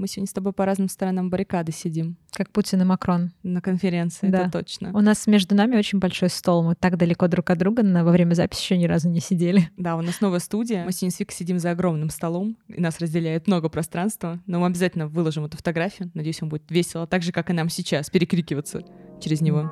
Мы сегодня с тобой по разным сторонам баррикады сидим. Как Путин и Макрон. На конференции, да. это точно. У нас между нами очень большой стол. Мы так далеко друг от друга но во время записи еще ни разу не сидели. Да, у нас новая студия. Мы сегодня с Викой сидим за огромным столом, и нас разделяет много пространства. Но мы обязательно выложим эту фотографию. Надеюсь, вам будет весело, так же, как и нам сейчас, перекрикиваться через него.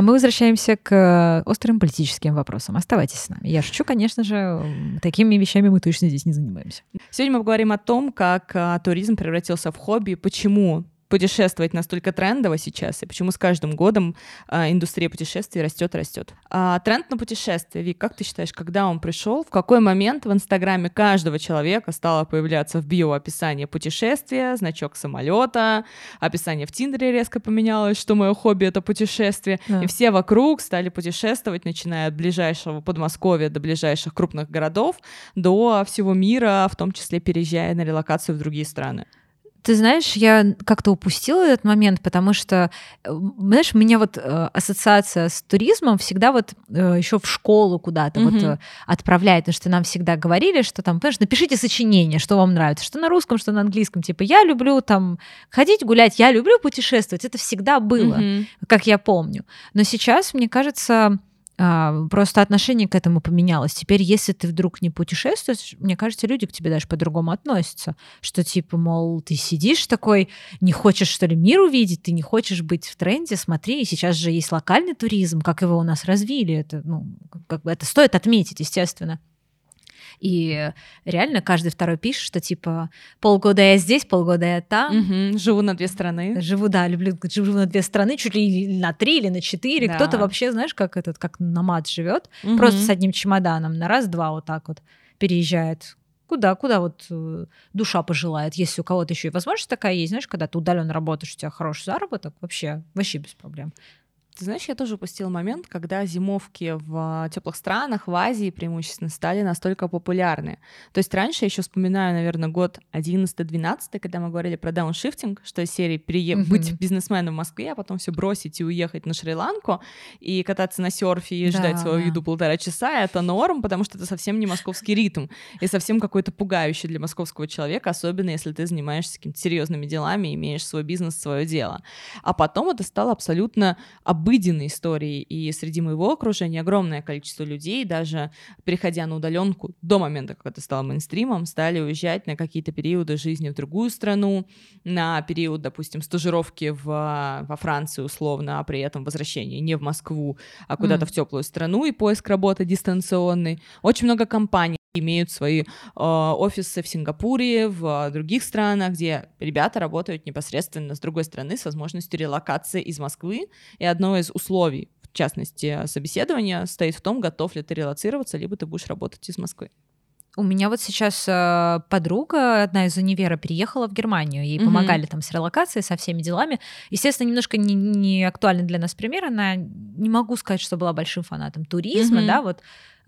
А мы возвращаемся к э, острым политическим вопросам. Оставайтесь с нами. Я шучу, конечно же, такими вещами мы точно здесь не занимаемся. Сегодня мы поговорим о том, как а, туризм превратился в хобби, почему путешествовать настолько трендово сейчас, и почему с каждым годом а, индустрия путешествий растет растет. А, тренд на путешествия, Вик, как ты считаешь, когда он пришел, в какой момент в Инстаграме каждого человека стало появляться в био описание путешествия, значок самолета, описание в Тиндере резко поменялось, что мое хобби это путешествие, да. и все вокруг стали путешествовать, начиная от ближайшего Подмосковья до ближайших крупных городов, до всего мира, в том числе переезжая на релокацию в другие страны. Ты знаешь, я как-то упустила этот момент, потому что, э, знаешь, у меня вот э, ассоциация с туризмом всегда вот э, еще в школу куда-то mm-hmm. вот отправляет, потому что нам всегда говорили, что там, понимаешь, напишите сочинение, что вам нравится, что на русском, что на английском, типа я люблю там ходить гулять, я люблю путешествовать, это всегда было, mm-hmm. как я помню. Но сейчас, мне кажется, просто отношение к этому поменялось. Теперь, если ты вдруг не путешествуешь, мне кажется, люди к тебе даже по-другому относятся. Что типа, мол, ты сидишь такой, не хочешь, что ли, мир увидеть, ты не хочешь быть в тренде, смотри, сейчас же есть локальный туризм, как его у нас развили. Это, ну, как бы это стоит отметить, естественно. И реально каждый второй пишет, что типа полгода я здесь, полгода я там. Угу, живу на две страны. Живу, да, люблю, живу на две страны, чуть ли на три или на четыре. Да. Кто-то вообще, знаешь, как этот, как намат живет, угу. просто с одним чемоданом на раз-два вот так вот переезжает куда, куда вот э, душа пожелает, если у кого-то еще и возможность такая есть, знаешь, когда ты удаленно работаешь, у тебя хороший заработок, вообще, вообще без проблем. Ты знаешь, я тоже упустила момент, когда зимовки в теплых странах, в Азии преимущественно, стали настолько популярны. То есть раньше, я еще вспоминаю, наверное, год 11-12, когда мы говорили про дауншифтинг, что из серии перее... mm-hmm. быть бизнесменом в Москве, а потом все бросить и уехать на Шри-Ланку и кататься на серфе и да, ждать свою да. еду полтора часа, это норм, потому что это совсем не московский ритм и совсем какой-то пугающий для московского человека, особенно если ты занимаешься какими-то серьезными делами, имеешь свой бизнес, свое дело. А потом это стало абсолютно обычным обыденной истории, и среди моего окружения огромное количество людей, даже переходя на удаленку до момента, как это стало мейнстримом, стали уезжать на какие-то периоды жизни в другую страну, на период, допустим, стажировки в, во Франции условно, а при этом возвращение не в Москву, а куда-то mm. в теплую страну и поиск работы дистанционный. Очень много компаний имеют свои э, офисы в Сингапуре, в других странах, где ребята работают непосредственно с другой стороны с возможностью релокации из Москвы. И одно из условий, в частности, собеседования, стоит в том, готов ли ты релацироваться, либо ты будешь работать из Москвы. У меня вот сейчас э, подруга, одна из универа, переехала в Германию. Ей mm-hmm. помогали там с релокацией, со всеми делами. Естественно, немножко не, не актуальный для нас пример. Она не могу сказать, что была большим фанатом туризма, mm-hmm. да, вот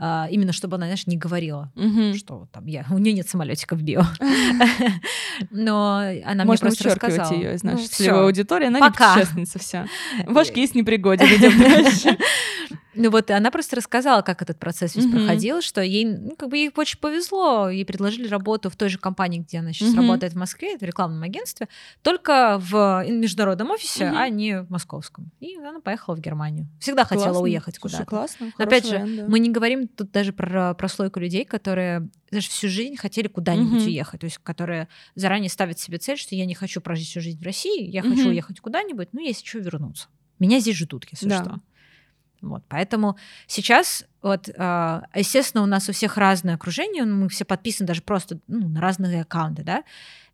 а, именно чтобы она, знаешь, не говорила, угу. что там я, у нее нет самолетика в био. Но она мне просто рассказала. ее из нашей аудитории, она Пока. не путешественница вся. Ваш кейс непригоден, идем дальше. Ну вот она просто рассказала, как этот процесс весь mm-hmm. проходил, что ей, ну, как бы ей очень повезло, ей предложили работу в той же компании, где она сейчас mm-hmm. работает в Москве, в рекламном агентстве, только в международном офисе, mm-hmm. а не в московском. И она поехала в Германию. Всегда классно. хотела уехать куда-то. классно. Опять же, вариант, да. мы не говорим тут даже про прослойку людей, которые даже всю жизнь хотели куда-нибудь mm-hmm. уехать, то есть которые заранее ставят себе цель, что я не хочу прожить всю жизнь в России, я mm-hmm. хочу уехать куда-нибудь, ну, если что, вернуться. Меня здесь ждут, если да. что. Вот, поэтому сейчас, вот, а, естественно, у нас у всех разное окружение, мы все подписаны даже просто ну, на разные аккаунты, да,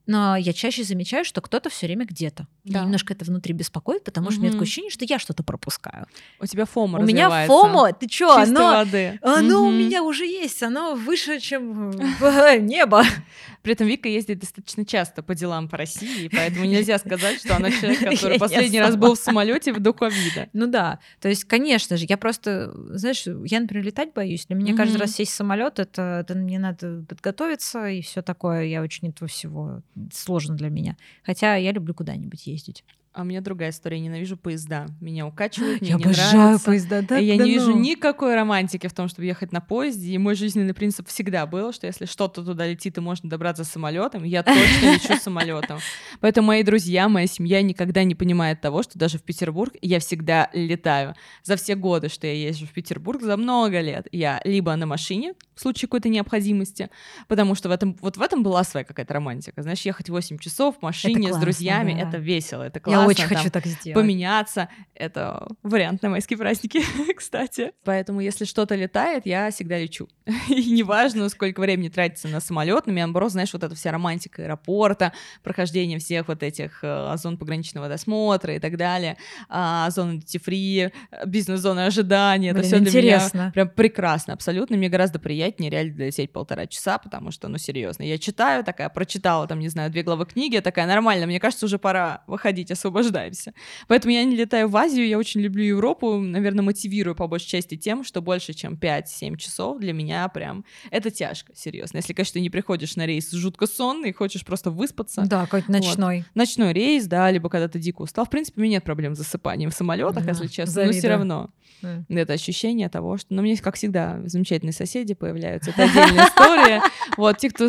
но я чаще замечаю, что кто-то все время где-то. Да. немножко это внутри беспокоит, потому что у меня такое ощущение, что я что-то пропускаю. У тебя фома У меня фомо, ты чё, оно, воды. оно у меня уже есть, оно выше, чем небо. При этом Вика ездит достаточно часто по делам по России, поэтому нельзя сказать, что она человек, который последний раз был в самолете в до ковида. Ну да, то есть, конечно же, я просто, знаешь, я, например, летать боюсь. Для меня каждый раз сесть в самолет, это мне надо подготовиться и все такое. Я очень этого всего сложно для меня. Хотя я люблю куда-нибудь ездить. А у меня другая история. Ненавижу поезда. Меня укачивают, мне я не обожаю нравится. поезда, да? И я да не вижу ну. никакой романтики в том, чтобы ехать на поезде. И мой жизненный принцип всегда был, что если что-то туда летит и можно добраться самолетом, я точно лечу самолетом. Поэтому мои друзья, моя семья никогда не понимает того, что даже в Петербург я всегда летаю. За все годы, что я езжу в Петербург, за много лет, я либо на машине, в случае какой-то необходимости, потому что в этом, вот в этом была своя какая-то романтика. Знаешь, ехать 8 часов в машине с классно, друзьями, да. это весело, это классно. Я очень там хочу так сделать. поменяться. Это вариант на майские праздники, кстати. Поэтому, если что-то летает, я всегда лечу. И неважно, сколько времени тратится на самолет, на меня, наоборот, знаешь, вот эта вся романтика аэропорта, прохождение всех вот этих э, зон пограничного досмотра и так далее, а, зоны э, бизнес-зоны ожидания, это Блин, все для меня интересно. прям прекрасно, абсолютно. Мне гораздо приятнее реально лететь полтора часа, потому что, ну, серьезно, я читаю, такая, прочитала, там, не знаю, две главы книги, такая, нормально, мне кажется, уже пора выходить, освобождаемся. Поэтому я не летаю в Азию, я очень люблю Европу, наверное, мотивирую по большей части тем, что больше, чем 5-7 часов для меня прям это тяжко, серьезно. Если, конечно, ты не приходишь на рейс жутко сонный, хочешь просто выспаться. Да, какой-то ночной. Ночной рейс, да, либо когда ты дико устал. В принципе, у меня нет проблем с засыпанием в самолетах, Да, если честно, но все завидую. равно. Да. Это ощущение того, что... Ну, у меня, как всегда, замечательные соседи появляются. Это отдельная история. Вот, те, кто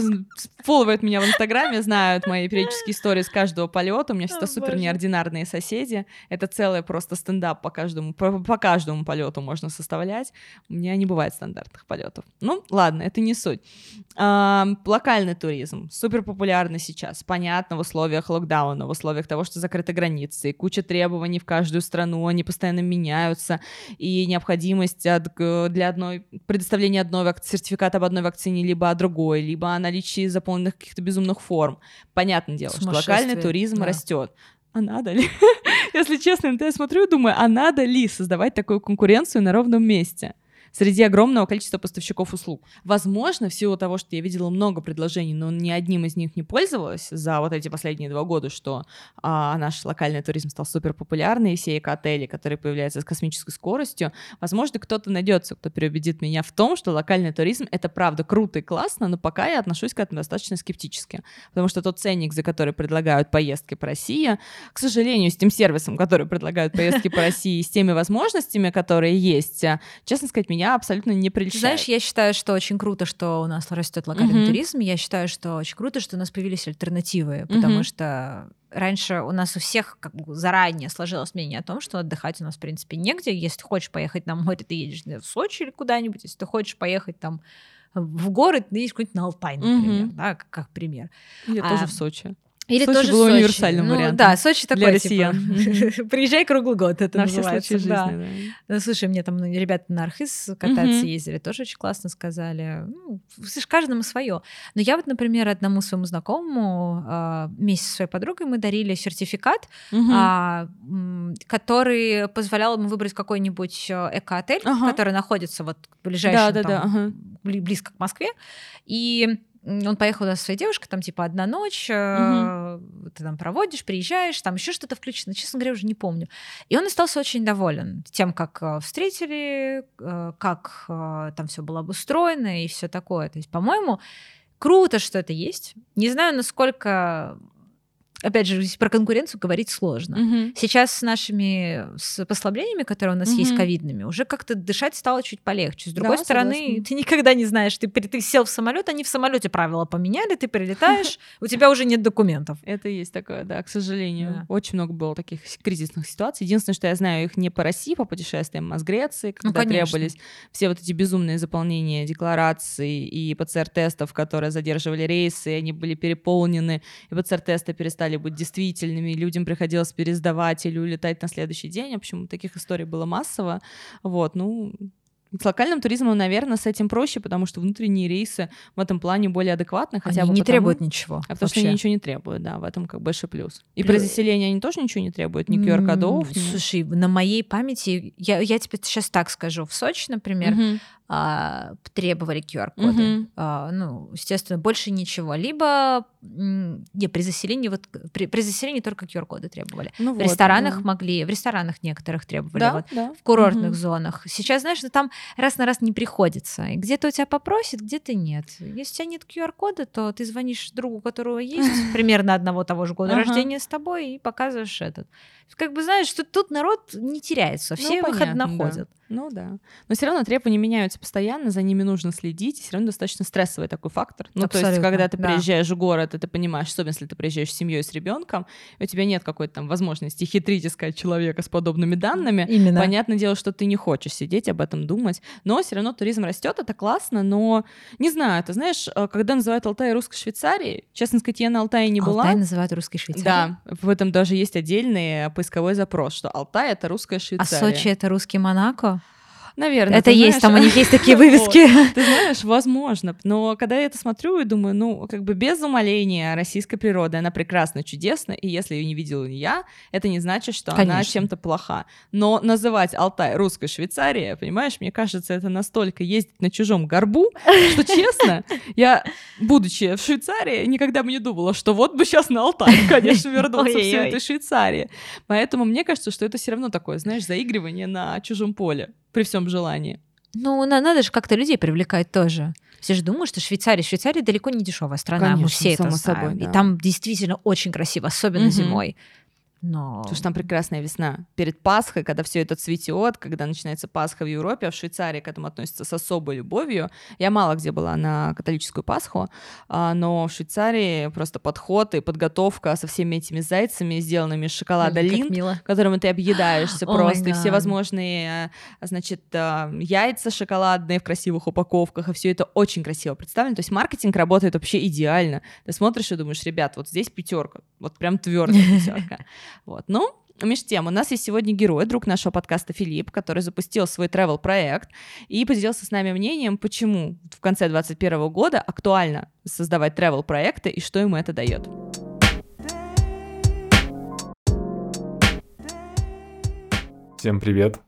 фолловает меня в Инстаграме, знают мои периодические истории с каждого полета. У меня всегда супер боже. Неординарные соседи. Это целый просто стендап по каждому, по, по каждому полету можно составлять. У меня не бывает стандартных полетов. Ну, ладно, это не суть. Ам, локальный туризм супер популярный сейчас. Понятно, в условиях локдауна, в условиях того, что закрыты границы, и куча требований в каждую страну, они постоянно меняются, и необходимость от- для одной предоставления одной сертификата об одной вакцине, либо о другой, либо о наличии заполненных каких-то безумных форм. Понятное дело, что локальный туризм да. растет. А надо ли? Если честно, я смотрю и думаю, а надо ли создавать такую конкуренцию на ровном месте? Среди огромного количества поставщиков услуг. Возможно, в силу того, что я видела много предложений, но ни одним из них не пользовалась за вот эти последние два года, что а, наш локальный туризм стал супер популярный, все эко-отели, которые появляются с космической скоростью, возможно, кто-то найдется, кто переубедит меня в том, что локальный туризм — это правда круто и классно, но пока я отношусь к этому достаточно скептически, потому что тот ценник, за который предлагают поездки по России, к сожалению, с тем сервисом, который предлагают поездки по России, с теми возможностями, которые есть, честно сказать, меня абсолютно не прельщает. знаешь, я считаю, что очень круто, что у нас растет локальный Мгм. туризм. Я считаю, что очень круто, что у нас появились альтернативы, потому Мгм. что раньше у нас у всех как бы заранее сложилось мнение о том, что отдыхать у нас, в принципе, негде. Если ты хочешь поехать на море, ты едешь в Сочи или куда-нибудь. Если ты хочешь поехать там в горы, ты едешь куда-нибудь на Алтай, например, Мгм. да, как, как пример. Или А, тоже в Сочи. Или Сочи тоже было Сочи. универсальным ну, вариантом Да, Сочи для такой, россиян. типа, приезжай круглый год, это На все называется. случаи да. жизни, да. Ну, слушай, мне там ребята на Архыз кататься ездили, тоже очень классно сказали. Ну, слышь, каждому свое. Но я вот, например, одному своему знакомому а, вместе со своей подругой мы дарили сертификат, а, который позволял ему выбрать какой-нибудь э, эко-отель, который находится вот в ближайшем там, ага. бли- близко к Москве. И он поехал туда со своей девушкой, там типа одна ночь, э, ты там проводишь, приезжаешь, там еще что-то включено, честно говоря, уже не помню. И он остался очень доволен тем, как э, встретили, э, как там все было обустроено и все такое. То есть, по-моему, круто, что это есть. Не знаю, насколько, опять же, про конкуренцию говорить сложно. Мгм. Сейчас с нашими с послаблениями, которые у нас есть Мгм. ковидными, уже как-то дышать стало чуть полегче. С другой Да, стороны, согласна. ты никогда не знаешь, ты, ты сел в самолет, они в самолете правила поменяли, ты прилетаешь, у тебя уже нет документов. Это есть такое, да, к сожалению. Очень много было таких кризисных ситуаций. Единственное, что я знаю их не по России, по путешествиям, а с Греции, когда Ну, конечно. требовались все вот эти безумные заполнения деклараций и ПЦР-тестов, которые задерживали рейсы, они были переполнены, и ПЦР-тесты перестали быть действительными, людям приходилось пересдавать или улетать на следующий день. В общем, таких историй было массово. Вот, ну, с локальным туризмом, наверное, с этим проще, потому что внутренние рейсы в этом плане более адекватны. Хотя Они бы не потому- требуют ничего. а потому что вообще. они ничего не требуют, да, в этом как большой плюс. И Плюс- при заселении они тоже ничего не требуют, ни QR-кодов, М, ни- Слушай, на моей памяти, я, я тебе сейчас так скажу, в Сочи, например, Мгм. А, требовали QR-коды. Мгм. А, ну, естественно, больше ничего. Либо не, при заселении вот при, при заселении только QR-коды требовали. Ну в вот, ресторанах да. могли, в ресторанах некоторых требовали. Да, вот. да. в курортных Мгм. зонах. Сейчас, знаешь, ну, там раз на раз не приходится. И где-то у тебя попросит, где-то нет. Если у тебя нет QR-кода, то ты звонишь другу, у которого есть примерно одного того же года рождения с тобой, и показываешь этот. Как бы знаешь, что тут народ не теряется, Ну, все выход находят. Ну да. Но все равно требования меняются постоянно, за ними нужно следить, и все равно достаточно стрессовый такой фактор. Ну, то есть, Абсолютно, когда ты да. приезжаешь в город, и ты понимаешь, особенно если ты приезжаешь с семьей, с ребенком, у тебя нет какой-то там возможности хитрить искать человека с подобными данными. Именно. Понятное дело, что ты не хочешь сидеть об этом думать, но все равно туризм растет, это классно, но не знаю, ты знаешь, э, когда называют Алтай русской Швейцарией, честно сказать, я на Алтае не была. Алтай называют русской Швейцарией. Да, в этом даже есть отдельный э, поисковой запрос, что Алтай — это русская А Швейцария. Сочи это русский Монако? Наверное. это есть, знаешь. там у них есть такие Вот. вывески. Ты знаешь, возможно. Но когда я это смотрю и думаю, ну, как бы без умаления российской природы, она прекрасна, чудесна, и если ее не видела я, это не значит, что она Конечно. чем-то плоха. Но называть Алтай русской Швейцарией, понимаешь, мне кажется, это настолько ездить на чужом горбу, что, честно, я, будучи в Швейцарии, никогда бы не думала, что вот бы сейчас на Алтай, конечно, вернуться все этой Швейцарии. Поэтому мне кажется, что это все равно такое, знаешь, заигрывание на чужом поле при всем желании. Ну, на- надо же как-то людей привлекать тоже. Все же думают, что Швейцария, Швейцария далеко не дешевая страна, мы Конечно, все это само знаем. собой, да. И там действительно очень красиво, особенно Мгм. зимой. Но Потому что там прекрасная весна. Перед Пасхой, когда все это цветет, когда начинается Пасха в Европе, а в Швейцарии к этому относятся с особой любовью. Я мало где была на католическую Пасху, а, но в Швейцарии просто подход и подготовка со всеми этими зайцами, сделанными из шоколада линд, мило. которым ты объедаешься просто, и все возможные, а, значит, а, яйца шоколадные в красивых упаковках, и все это очень красиво представлено. То есть маркетинг работает вообще идеально. Ты смотришь и думаешь, ребят, вот здесь пятерка, вот прям твердая пятерка. Вот, ну, между тем, у нас есть сегодня герой, друг нашего подкаста Филипп, который запустил свой travel проект и поделился с нами мнением, почему в конце 2021 года актуально создавать travel проекты и что ему это дает. Всем привет.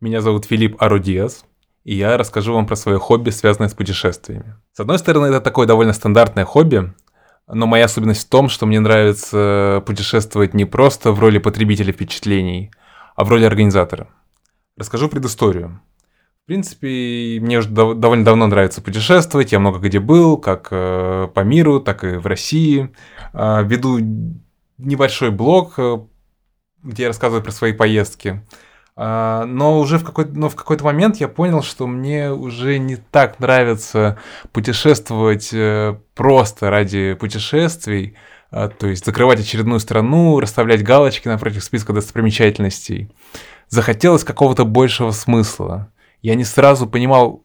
Меня зовут Филипп Арудиас, и я расскажу вам про свое хобби, связанное с путешествиями. С одной стороны, это такое довольно стандартное хобби, но моя особенность в том, что мне нравится путешествовать не просто в роли потребителя впечатлений, а в роли организатора. Расскажу предысторию. В принципе, мне уже дов- довольно давно нравится путешествовать, я много где был, как э, по миру, так и в России. А, Веду небольшой блог, э, где я рассказываю про свои поездки. Но уже в какой-то, но в какой-то момент я понял, что мне уже не так нравится путешествовать э, просто ради путешествий, а, то есть закрывать очередную страну, расставлять галочки напротив списка достопримечательностей. Захотелось какого-то большего смысла. Я не сразу понимал,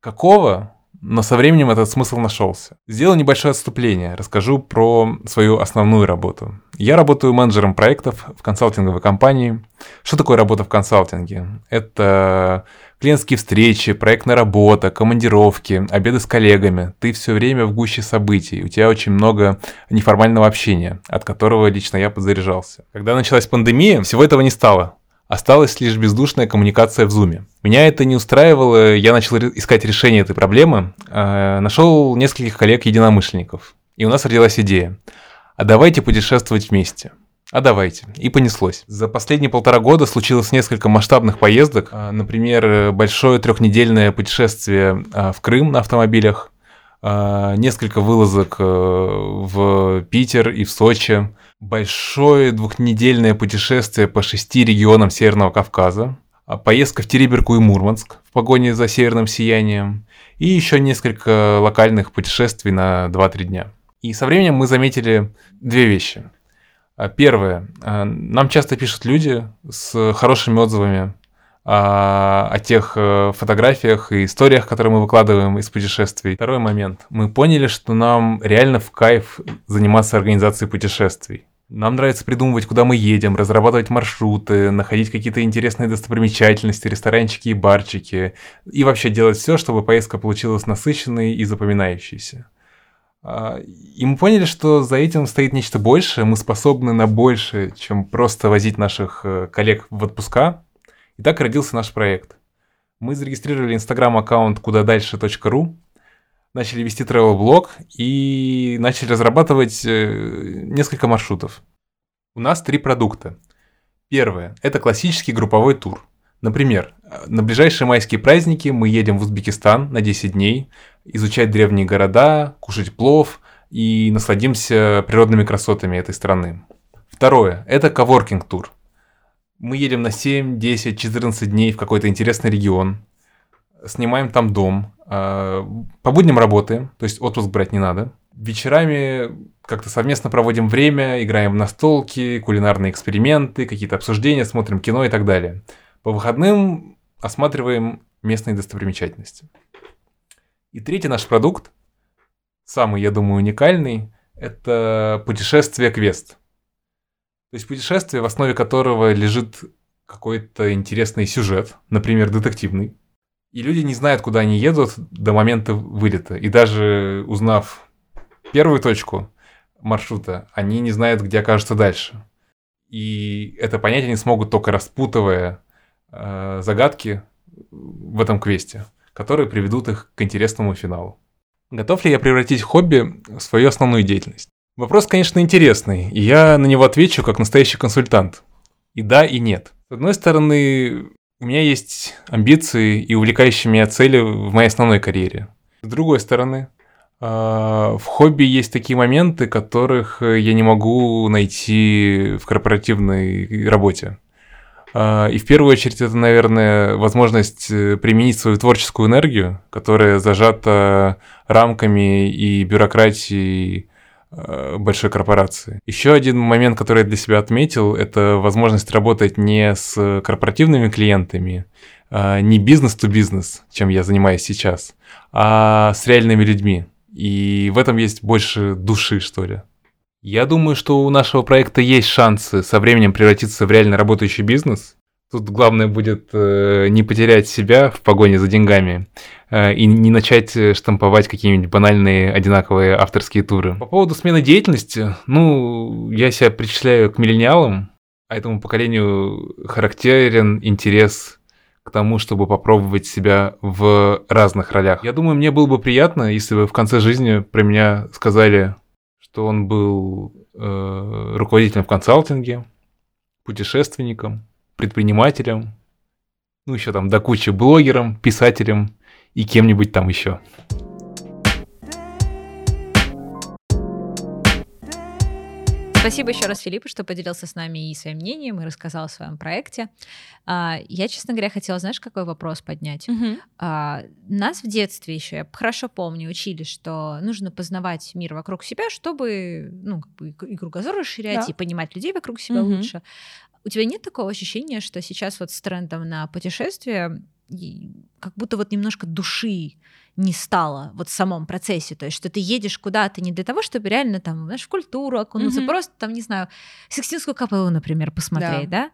какого, но со временем этот смысл нашелся. Сделаю небольшое отступление, расскажу про свою основную работу. Я работаю менеджером проектов в консалтинговой компании. Что такое работа в консалтинге? Это клиентские встречи, проектная работа, командировки, обеды с коллегами. Ты все время в гуще событий. У тебя очень много неформального общения, от которого лично я подзаряжался. Когда началась пандемия, всего этого не стало. Осталась лишь бездушная коммуникация в Зуме. Меня это не устраивало, я начал искать решение этой проблемы, э, нашел нескольких коллег-единомышленников. И у нас родилась идея. А давайте путешествовать вместе. А давайте. И понеслось. За последние полтора года случилось несколько масштабных поездок. А, Например, большое трехнедельное путешествие а, в Крым на автомобилях, а, несколько вылазок э, в Питер и в Сочи, большое двухнедельное путешествие по шести регионам Северного Кавказа, а, поездка в Териберку и Мурманск в погоне за северным сиянием и еще несколько локальных путешествий на 2-3 дня. И со временем мы заметили две вещи. Первое. Нам часто пишут люди с хорошими отзывами о тех э, фотографиях и историях, которые мы выкладываем из путешествий. Второй момент. Мы поняли, что нам реально в кайф заниматься организацией путешествий. Нам нравится придумывать, куда мы едем, разрабатывать маршруты, находить какие-то интересные достопримечательности, ресторанчики и барчики, и вообще делать все, чтобы поездка получилась насыщенной и запоминающейся. А, И мы поняли, что за этим стоит нечто большее, мы способны на больше, чем просто возить наших э, коллег в отпуска. И так родился наш проект. Мы зарегистрировали инстаграм-аккаунт куда дальше.ру, начали вести travel-блог и начали разрабатывать э, несколько маршрутов. У нас три продукта. Первое – это классический групповой тур. Например, на ближайшие майские праздники мы едем в Узбекистан на 10 дней, изучать древние города, кушать плов и насладимся природными красотами этой страны. Второе – это коворкинг-тур. Мы едем на 7, 10, 14 дней в какой-то интересный регион, снимаем там дом, а, по будням работаем, то есть отпуск брать не надо. Вечерами как-то совместно проводим время, играем в настолки, кулинарные эксперименты, какие-то обсуждения, смотрим кино и так далее. По выходным осматриваем местные достопримечательности. И третий наш продукт, самый, я думаю, уникальный, это путешествие квест. То есть путешествие, в основе которого лежит какой-то интересный сюжет, например, детективный. И люди не знают, куда они едут до момента вылета. И даже узнав первую точку маршрута, они не знают, где окажутся дальше. И это понять они смогут только распутывая э, загадки в этом квесте, которые приведут их к интересному финалу. Готов ли я превратить хобби в свою основную деятельность? Вопрос, конечно, интересный, и я на него отвечу как настоящий консультант. И да, и нет. С одной стороны, у меня есть амбиции и увлекающие меня цели в моей основной карьере. С другой стороны, а, в хобби есть такие моменты, которых я не могу найти в корпоративной работе. А, и в первую очередь это, наверное, возможность э, применить свою творческую энергию, которая зажата рамками и бюрократией большой корпорации. Еще один момент, который я для себя отметил, это возможность работать не с корпоративными клиентами, а, не бизнес-то-бизнес, чем я занимаюсь сейчас, а с реальными людьми. И в этом есть больше души, что ли. Я думаю, что у нашего проекта есть шансы со временем превратиться в реально работающий бизнес. Тут главное будет э, не потерять себя в погоне за деньгами э, и не начать э, штамповать какие-нибудь банальные одинаковые авторские туры. По поводу смены деятельности, ну, я себя причисляю к миллениалам, а этому поколению характерен интерес к тому, чтобы попробовать себя в разных ролях. Я думаю, мне было бы приятно, если бы в конце жизни про меня сказали, что он был э, руководителем в консалтинге, путешественником, предпринимателем, ну еще там до кучи блогером, писателем и кем-нибудь там еще. Спасибо еще раз, Филиппу, что поделился с нами и своим мнением, и рассказал о своем проекте. А, я, честно говоря, хотела, знаешь, какой вопрос поднять? А, Нас в детстве еще, я хорошо помню, учили, что нужно познавать мир вокруг себя, чтобы ну, как бы и кругозор расширять, Да. и понимать людей вокруг себя Мгм. лучше. У тебя нет такого ощущения, что сейчас вот с трендом на путешествие как будто вот немножко души не стало вот в самом процессе, то есть что ты едешь куда-то не для того, чтобы реально там, знаешь, в культуру окунуться, Мгм. просто там, не знаю, Сикстинскую капеллу, например, посмотреть, да?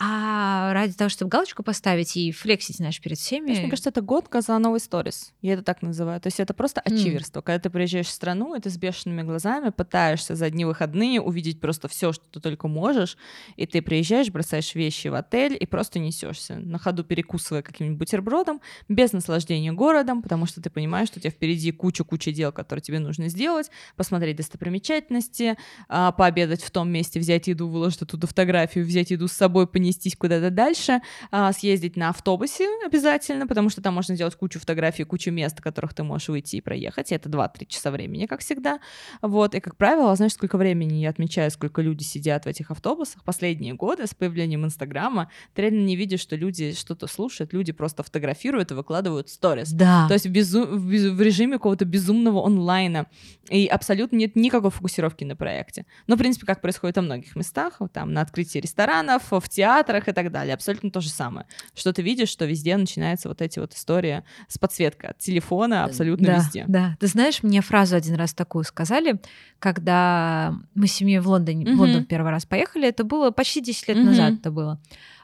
А ради того, чтобы галочку поставить и флексить, знаешь, перед всеми. Знаешь, мне кажется, это гонка за новый сторис. Я это так называю. То есть это просто ачиверство. Когда ты приезжаешь в страну, и ты с бешеными глазами пытаешься за одни выходные увидеть просто все, что ты только можешь, и ты приезжаешь, бросаешь вещи в отель и просто несешься на ходу перекусывая каким-нибудь бутербродом, без наслаждения городом, потому что ты понимаешь, что у тебя впереди куча-куча дел, которые тебе нужно сделать, посмотреть достопримечательности, а, пообедать в том месте, взять еду, выложить оттуда фотографию, взять еду с собой, понестись куда-то дальше, а, съездить на автобусе обязательно, потому что там можно сделать кучу фотографий, кучу мест, которых ты можешь выйти и проехать. И это 2-3 часа времени, как всегда. Вот. И, как правило, знаешь, сколько времени я отмечаю, сколько люди сидят в этих автобусах. Последние годы с появлением Инстаграма ты реально не видишь, что люди что-то слушают, люди просто фотографируют и выкладывают сторис. Да. То есть в, безу- в без- в режиме какого-то безумного онлайна. И абсолютно нет никакой фокусировки на проекте. Но, в принципе, как происходит во многих местах, там на открытии ресторанов, в театрах и так далее. Абсолютно то же самое. Что ты видишь, что везде начинаются вот эти вот истории с подсветкой от телефона абсолютно да, везде. Да, ты знаешь, мне фразу один раз такую сказали, когда мы с семьей в Лондоне, в Мгм. Лондон первый раз поехали, это было почти 10 лет Мгм. назад это было.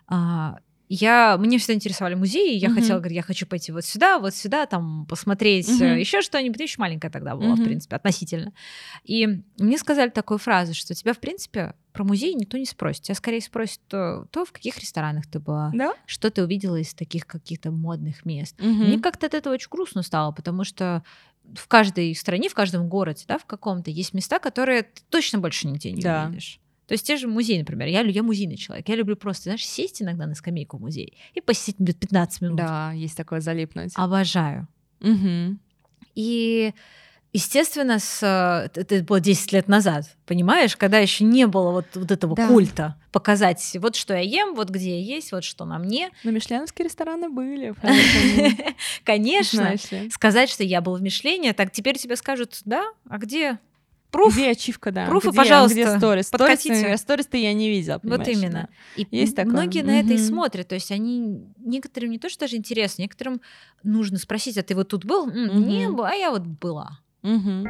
А, я, мне всегда интересовали музеи, я Мгм. хотела, говорю, я хочу пойти вот сюда, вот сюда, там посмотреть Мгм. еще что-нибудь. Еще маленькая тогда была, в Мгм. принципе, относительно. И мне сказали такую фразу, что тебя, в принципе, про музей никто не спросит. Тебя скорее спросят то, то в каких ресторанах ты была, Да? что ты увидела из таких каких-то модных мест. Мгм. Мне как-то от этого очень грустно стало, потому что в каждой стране, в каждом городе, да, в каком-то есть места, которые ты точно больше нигде не Да. увидишь. То есть те же музеи, например. Я, я музейный человек. Я люблю просто, знаешь, сесть иногда на скамейку в музей и минут 15 минут. Да, есть такое залипнуть. Обожаю. Мгм. И, естественно, с, э, это было 10 лет назад, понимаешь, когда еще не было вот, вот этого Да. культа показать, вот что я ем, вот где я есть, вот что на мне. Но мишленовские рестораны были. Конечно, сказать, что я был в Мишлене, так теперь тебе скажут, да, а где пруф? Где ачивка, да? Пруфы, Где- пожалуйста, Где сторис? подкатите. Сторис, сторис-то я не видела, Вот именно. И Есть такое. многие на это и смотрят. То есть они некоторым не то, что даже интересно, некоторым нужно спросить, а ты вот тут был? «М, Мгм. Не, а я вот была. Мгм.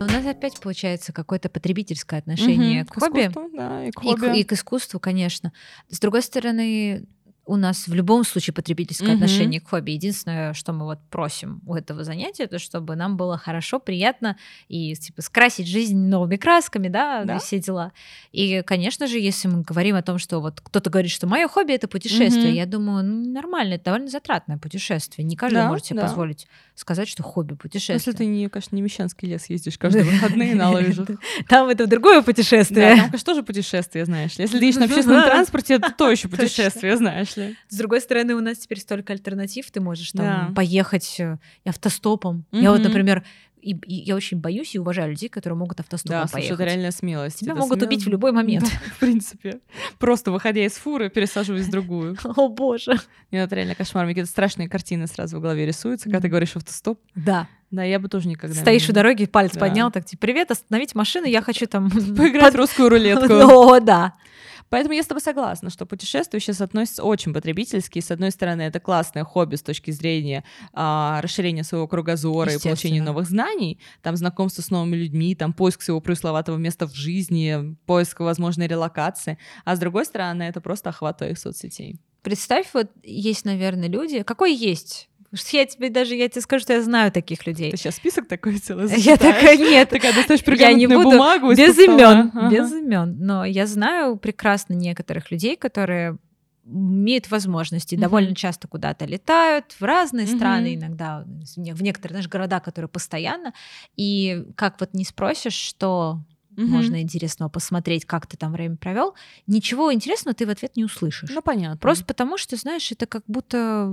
У нас опять получается какое-то потребительское отношение Мгм. к хобби. искусству, да, и к И к, хобби. и к искусству, конечно. С другой стороны, у нас в любом случае потребительское Мгм. отношение к хобби. Единственное, что мы вот просим у этого занятия, это чтобы нам было хорошо, приятно и типа скрасить жизнь новыми красками, да, Да. все дела. И, конечно же, если мы говорим о том, что вот кто-то говорит, что мое хобби это путешествие, Мгм. я думаю, ну, нормально, это довольно затратное путешествие. Не каждый Да, может себе да. позволить сказать, что хобби путешествие. Если ты не, конечно, не Мещанский лес ездишь каждые выходные на лыжах. Там это другое Да, путешествие. там, конечно, тоже путешествие, знаешь ли. Если ты едешь на общественном транспорте, это то еще путешествие, знаешь ли. С другой стороны, у нас теперь столько альтернатив. Ты можешь там Да. поехать э, автостопом. Я вот, например, и, и я очень боюсь и уважаю людей, которые могут автостопом Да, поехать. это реальная смелость. Тебя Это могут смел- убить в любой момент. Да, в принципе. Просто выходя из фуры, пересаживаясь в другую. О боже. Нет, это реально кошмар. Мне какие-то страшные картины сразу в голове рисуются, когда ты говоришь автостоп. Да. Да, я бы тоже никогда Стоишь у дороги, палец Да. поднял, так типа, привет, остановить машину, я хочу там... Поиграть в русскую рулетку. О, да. Поэтому я с тобой согласна, что путешествие сейчас относится очень потребительски. С одной стороны, это классное хобби с точки зрения а, расширения своего кругозора и получения новых знаний, там знакомство с новыми людьми, там поиск своего пресловатого места в жизни, поиск возможной релокации. А с другой стороны, это просто охват твоих соцсетей. Представь, вот есть, наверное, люди... Какой есть? Я тебе даже, я тебе скажу, что я знаю таких людей. Ты сейчас список такой целый Я такая, нет, Такая достаешь Я не буду бумагу без имен, Ага. без имен. Но я знаю прекрасно некоторых людей, которые имеют возможности, Мгм. довольно часто куда-то летают, в разные Мгм. страны, иногда в не- в некоторые знаешь, города, которые постоянно. И как вот не спросишь, что Мгм. можно интересного посмотреть, как ты там время провел, ничего интересного ты в ответ не услышишь. Ну, понятно. Просто потому что, знаешь, это как будто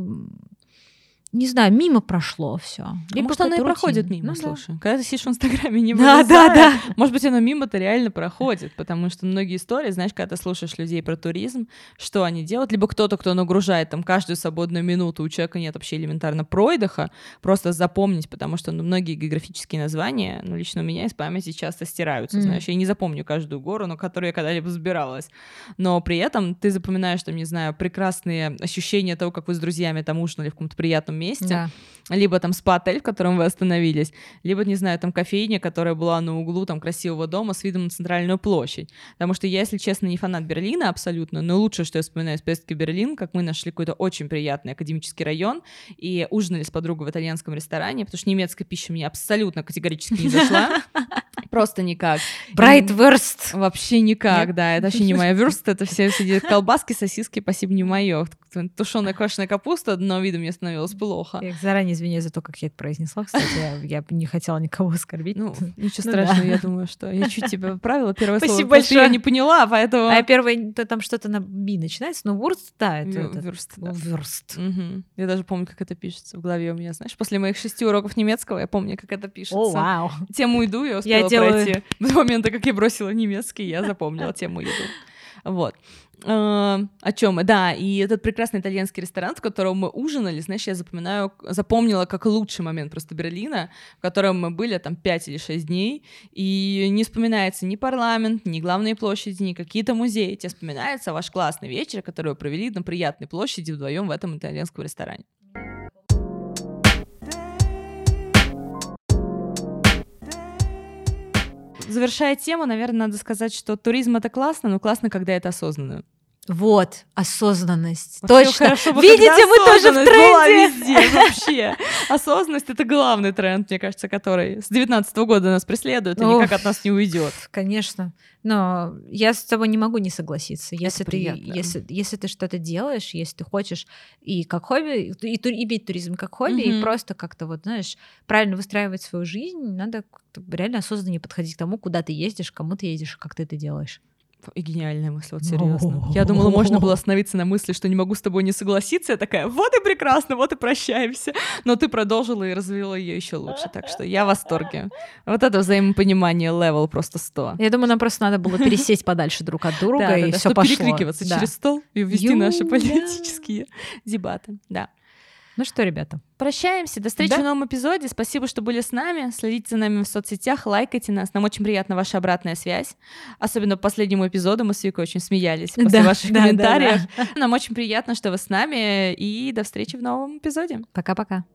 не знаю, мимо прошло все. А может, оно и проходит мимо, слушай. Когда ты сидишь в Инстаграме, не Ну Да, да, да. Может быть, оно мимо-то реально проходит, потому что многие истории, знаешь, когда ты слушаешь людей про туризм, что они делают, либо кто-то, кто нагружает там каждую свободную минуту, у человека нет вообще элементарно пройдоха, просто запомнить, потому что ну, многие географические названия, ну, лично у меня из памяти часто стираются, Мгм. знаешь, я не запомню каждую гору, на которую я когда-либо забиралась, но при этом ты запоминаешь, там, не знаю, прекрасные ощущения того, как вы с друзьями там ужинали в каком-то приятном месте, Да. либо там спа-отель, в котором вы остановились, либо, не знаю, там кофейня, которая была на углу там красивого дома с видом на центральную площадь. Потому что я, если честно, не фанат Берлина абсолютно, но лучшее, что я вспоминаю из поездки в Берлин, как мы нашли какой-то очень приятный академический район и ужинали с подругой в итальянском ресторане, потому что немецкая пища мне абсолютно категорически не зашла. Просто никак. Брайтверст. Вообще никак, Нет? да. Это вообще не моя верст, это все эти колбаски, сосиски, спасибо, не мое. Тушеная квашеная капуста, но видом мне становилось плохо. Я заранее извиняюсь за то, как я это произнесла, кстати. Я, я не хотела никого оскорбить. Ну, ничего Ну страшного, да. я думаю, что я чуть тебя поправила первое слово. Спасибо я большое. не поняла, поэтому... А первое, то там что-то на би начинается, но вурст, да, это, это- вюрст, да. вюрст. Мгм. Я даже помню, как это пишется в голове у меня, знаешь. После моих шести уроков немецкого я помню, как это пишется. О, вау. Тему иду я успела Я делаю- пройти. До момента, как я бросила немецкий, я запомнила тему еду. Вот. Э, О чем? Да, и этот прекрасный итальянский ресторан, в котором мы ужинали, знаешь, я запоминаю, запомнила как лучший момент просто Берлина, в котором мы были там 5 или 6 дней, и не вспоминается ни парламент, ни главные площади, ни какие-то музеи. Тебе вспоминается ваш классный вечер, который вы провели на приятной площади вдвоем в этом итальянском ресторане. Завершая тему, наверное, надо сказать, что туризм это классно, но классно, когда это осознанно. Вот, осознанность. Вообще Точно. хорошо бы, Видите, мы тоже в тренде. везде вообще. Осознанность — это главный тренд, мне кажется, который с 19 года нас преследует и Ох. никак от нас не уйдет. Конечно. Но я с тобой не могу не согласиться. Если ты, приятно. если, если ты что-то делаешь, если ты хочешь и как хобби, и, ту- иметь туризм как хобби, и Мгм. просто как-то вот, знаешь, правильно выстраивать свою жизнь, надо реально осознаннее подходить к тому, куда ты ездишь, кому ты едешь, как ты это делаешь. И гениальная мысль, вот серьезно. Я думала, можно было остановиться на мысли, что не могу с тобой не согласиться. Я такая, вот и прекрасно, вот и прощаемся. Но ты продолжила и развила ее еще лучше, так что я в восторге. Вот это взаимопонимание level просто 100. Я думаю, нам просто надо было пересесть подальше друг от друга, и все пошло. перекрикиваться Да. через стол и вести наши политические дебаты. Да. Ну что, ребята, Прощаемся. До встречи Да. в новом эпизоде. Спасибо, что были с нами. Следите за нами в соцсетях, лайкайте нас. Нам очень приятна ваша обратная связь. Особенно по последнему эпизоду мы с Викой очень смеялись после Да, ваших да, да, комментариев. Нам очень приятно, что вы с нами. И до встречи в новом эпизоде. пока-пока.